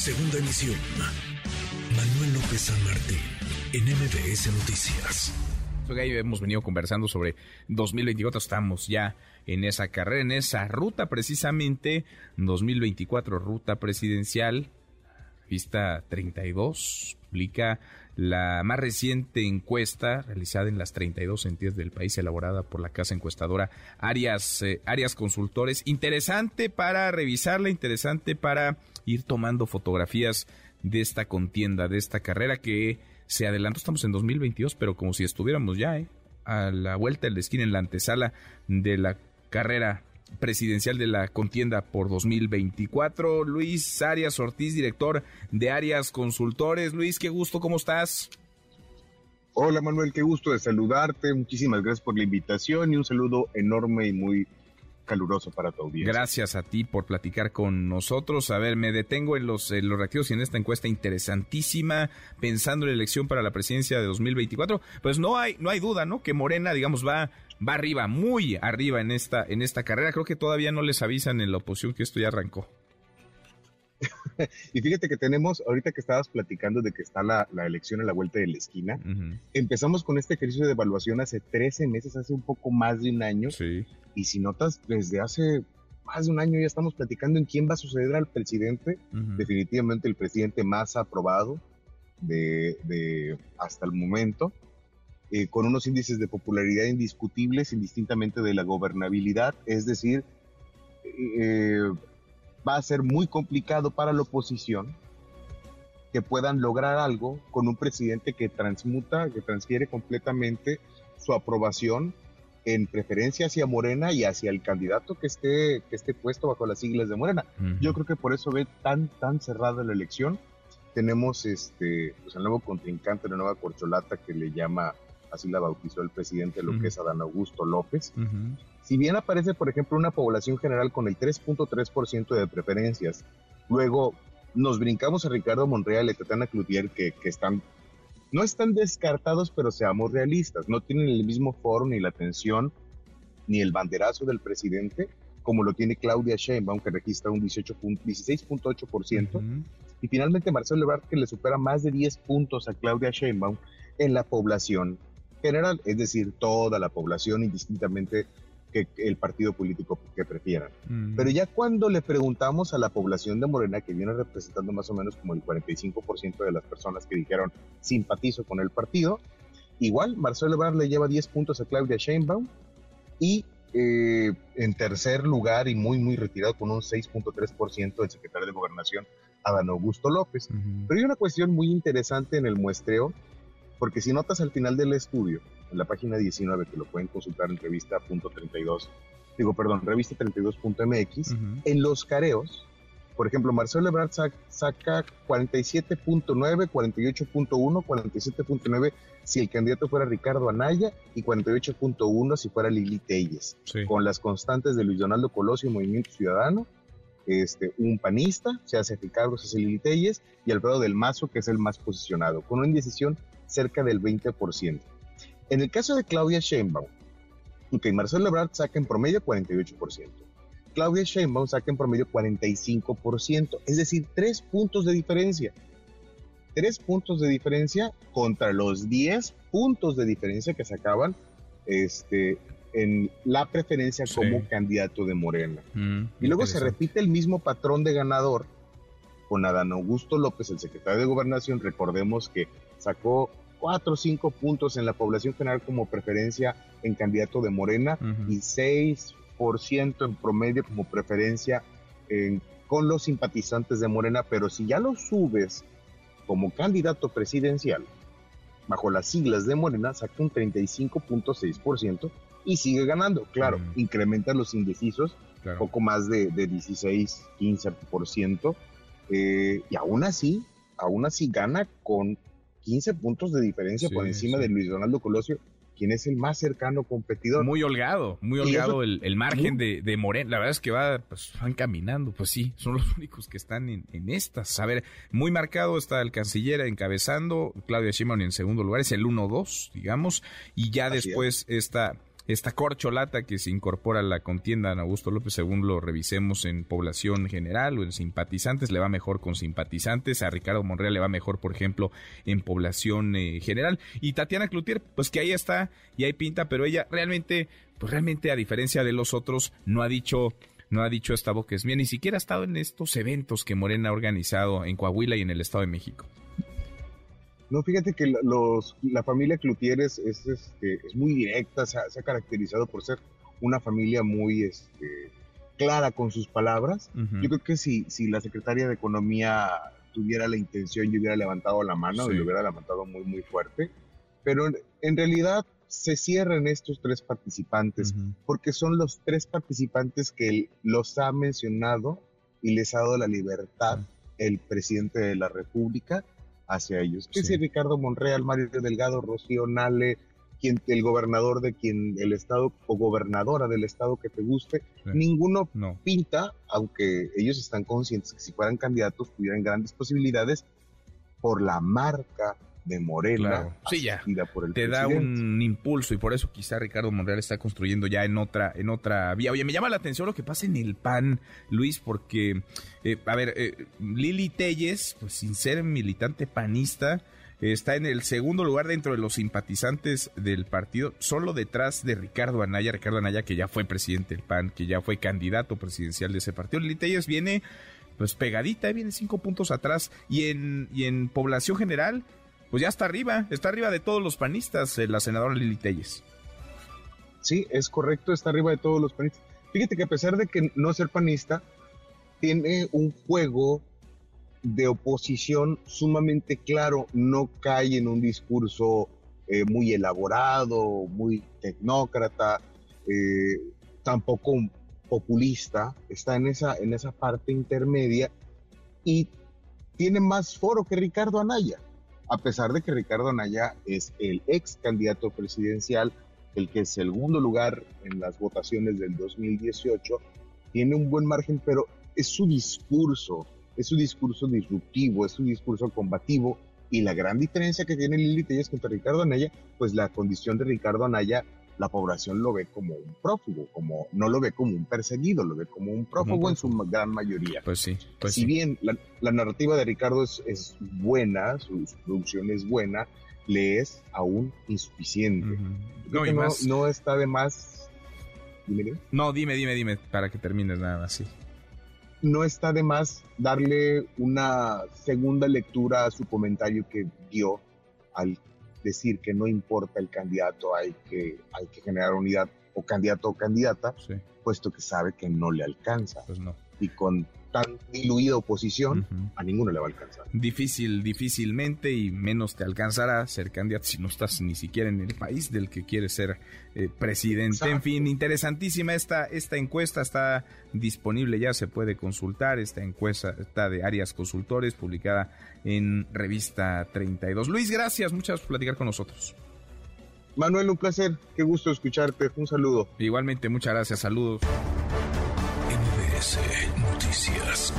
Segunda emisión. Manuel López San Martín, en MBS Noticias. Hemos venido conversando sobre 2024, estamos ya en esa carrera, en esa ruta precisamente, 2024, ruta presidencial, Vista 32, publica la más reciente encuesta realizada en las 32 entidades del país, elaborada por la casa encuestadora Arias, eh, Arias Consultores. Interesante para revisarla, interesante para ir tomando fotografías de esta contienda, de esta carrera que se adelantó. Estamos en 2022, pero como si estuviéramos ya ¿eh? a la vuelta del esquina en la antesala de la carrera presidencial de la contienda por 2024. Luis Arias Ortiz, director de Arias Consultores. Luis, qué gusto, ¿cómo estás? Hola Manuel, qué gusto de saludarte. Muchísimas gracias por la invitación y un saludo enorme y muy caluroso para tu audiencia. Gracias a ti por platicar con nosotros. A ver, me detengo en los, en los reactivos y en esta encuesta interesantísima, pensando en la elección para la presidencia de 2024. Pues no hay, no hay duda, ¿no? Que Morena, digamos, va, va arriba, muy arriba en esta, en esta carrera. Creo que todavía no les avisan en la oposición que esto ya arrancó. y fíjate que tenemos, ahorita que estabas platicando de que está la, elección en la vuelta de la esquina, empezamos con este ejercicio de evaluación hace 13 meses, hace un poco más de un año. Sí. Y si notas, desde hace más de un año ya estamos platicando en quién va a suceder al presidente. Definitivamente el presidente más aprobado de, hasta el momento. Eh, con unos índices de popularidad indiscutibles, indistintamente de la gobernabilidad, es decir, eh, va a ser muy complicado para la oposición que puedan lograr algo con un presidente que transmuta, que transfiere completamente su aprobación en preferencia hacia Morena y hacia el candidato que esté, que esté puesto bajo las siglas de Morena. Yo creo que por eso ve tan, tan cerrada la elección. Tenemos este, pues el nuevo contrincante, la nueva corcholata que le llama, así la bautizó el presidente, lo que es Adán Augusto López. Si bien aparece, por ejemplo, una población general con el 3.3% de preferencias, luego nos brincamos a Ricardo Monreal y a Tatiana Cloutier, que, que están, no están descartados, pero seamos realistas, no tienen el mismo foro ni la atención ni el banderazo del presidente, como lo tiene Claudia Sheinbaum, que registra un 16.8%, y finalmente Marcelo Ebrard, que le supera más de 10 puntos a Claudia Sheinbaum en la población general, es decir, toda la población indistintamente que, el partido político que prefieran. Mm. Pero ya cuando le preguntamos a la población de Morena, que viene representando más o menos como el 45% de las personas que dijeron simpatizo con el partido, igual Marcelo Ebrard le lleva 10 puntos a Claudia Sheinbaum y eh, en tercer lugar y muy muy retirado con un 6.3% el secretario de Gobernación Adán Augusto López. Pero hay una cuestión muy interesante en el muestreo, porque si notas al final del estudio, en la página 19, que lo pueden consultar en revista.32, digo, perdón, revista32.mx, en los careos, por ejemplo, Marcelo Ebrard saca 47.9, 48.1, 47.9 si el candidato fuera Ricardo Anaya y 48.1 si fuera Lili Telles, con las constantes de Luis Donaldo Colosio y Movimiento Ciudadano, este, un panista, se hace Ricardo, se hace Lili Telles, y Alfredo del Mazo, que es el más posicionado, con una indecisión cerca del 20%. En el caso de Claudia Sheinbaum, que Marcelo Ebrard saca en promedio 48%. Claudia Sheinbaum saca en promedio 45%, es decir, tres puntos de diferencia. Tres puntos de diferencia contra los 10 puntos de diferencia que sacaban este, en la preferencia como candidato de Morena. Mm, y luego se repite el mismo patrón de ganador con Adán Augusto López, el secretario de Gobernación. Recordemos que sacó cuatro o cinco puntos en la población general como preferencia en candidato de Morena y 6% en promedio como preferencia con los simpatizantes de Morena, pero si ya lo subes como candidato presidencial, bajo las siglas de Morena, saca un 35.6% y sigue ganando. Claro, incrementa los indecisos, poco más de, de 16, 15%, eh, y aún así, aún así gana con 15 puntos de diferencia por encima de Luis Donaldo Colosio, quien es el más cercano competidor. Muy holgado, muy holgado el, margen de, de Morena. La verdad es que va, pues, van caminando, pues sí, son los únicos que están en, estas. A ver, muy marcado está el canciller encabezando, Claudia Sheinbaum en segundo lugar, es el 1-2, digamos, y ya después está esta corcholata que se incorpora a la contienda en Augusto López, según lo revisemos en población general o en simpatizantes, le va mejor con simpatizantes, a Ricardo Monreal le va mejor, por ejemplo, en población eh, general. Y Tatiana Cloutier, pues que ahí está y ahí pinta, pero ella realmente, pues realmente a diferencia de los otros, no ha dicho no ha dicho esta boca es mía, ni siquiera ha estado en estos eventos que Morena ha organizado en Coahuila y en el Estado de México. No, fíjate que los, la familia Cloutier es, es, este, es muy directa, se ha, caracterizado por ser una familia muy este, clara con sus palabras. Yo creo que si, si la secretaria de Economía tuviera la intención, yo hubiera levantado la mano y lo hubiera levantado muy, muy fuerte. Pero en realidad se cierran estos tres participantes, porque son los tres participantes que los ha mencionado y les ha dado la libertad el presidente de la República hacia ellos. Que si Ricardo Monreal, Mario Delgado, Rocío Nale, quien, el gobernador de quien el estado o gobernadora del estado que te guste, ninguno pinta, aunque ellos están conscientes que si fueran candidatos tuvieran grandes posibilidades por la marca, de Morena sí, ya. te da un impulso y por eso quizá Ricardo Monreal está construyendo ya en otra en otra vía. Oye, me llama la atención lo que pasa en el PAN, Luis, porque eh, a ver, eh, Lili Telles, pues sin ser militante panista, está en el segundo lugar dentro de los simpatizantes del partido, solo detrás de Ricardo Anaya, Ricardo Anaya que ya fue presidente del PAN, que ya fue candidato presidencial de ese partido. Lili Telles viene pues pegadita, viene cinco puntos atrás y en, y en población general pues ya está arriba, está arriba de todos los panistas, eh, la senadora Lili Telles. Sí, es correcto, está arriba de todos los panistas. Fíjate que a pesar de que no ser panista, tiene un juego de oposición sumamente claro, no cae en un discurso eh, muy elaborado, muy tecnócrata, eh, tampoco populista, está en esa, en esa parte intermedia y tiene más foro que Ricardo Anaya a pesar de que Ricardo Anaya es el ex candidato presidencial, el que es segundo lugar en las votaciones del 2018, tiene un buen margen, pero es su discurso, es su discurso disruptivo, es su discurso combativo, y la gran diferencia que tiene Lili Tellas contra Ricardo Anaya, pues la condición de Ricardo Anaya la población lo ve como un prófugo, como no lo ve como un perseguido, lo ve como un prófugo en su gran mayoría. Pues sí. Pues si bien la, narrativa de Ricardo es, buena, su, producción es buena, le es aún insuficiente. no, no, está de más. Dime, No, dime, dime, dime, para que termines nada más, sí. No está de más darle una segunda lectura a su comentario que dio al decir que no importa el candidato, hay que, hay que generar unidad o candidato o candidata, puesto que sabe que no le alcanza. Pues no. Y con tan diluida oposición, a ninguno le va a alcanzar. Difícil, difícilmente y menos te alcanzará ser candidato si no estás ni siquiera en el país del que quieres ser eh, presidente. En fin, interesantísima esta, esta encuesta, está disponible ya, se puede consultar. Esta encuesta está de Arias Consultores, publicada en revista 32. Luis, gracias, muchas gracias por platicar con nosotros. Manuel, un placer, qué gusto escucharte, un saludo. Igualmente, muchas gracias, saludos. Noticias.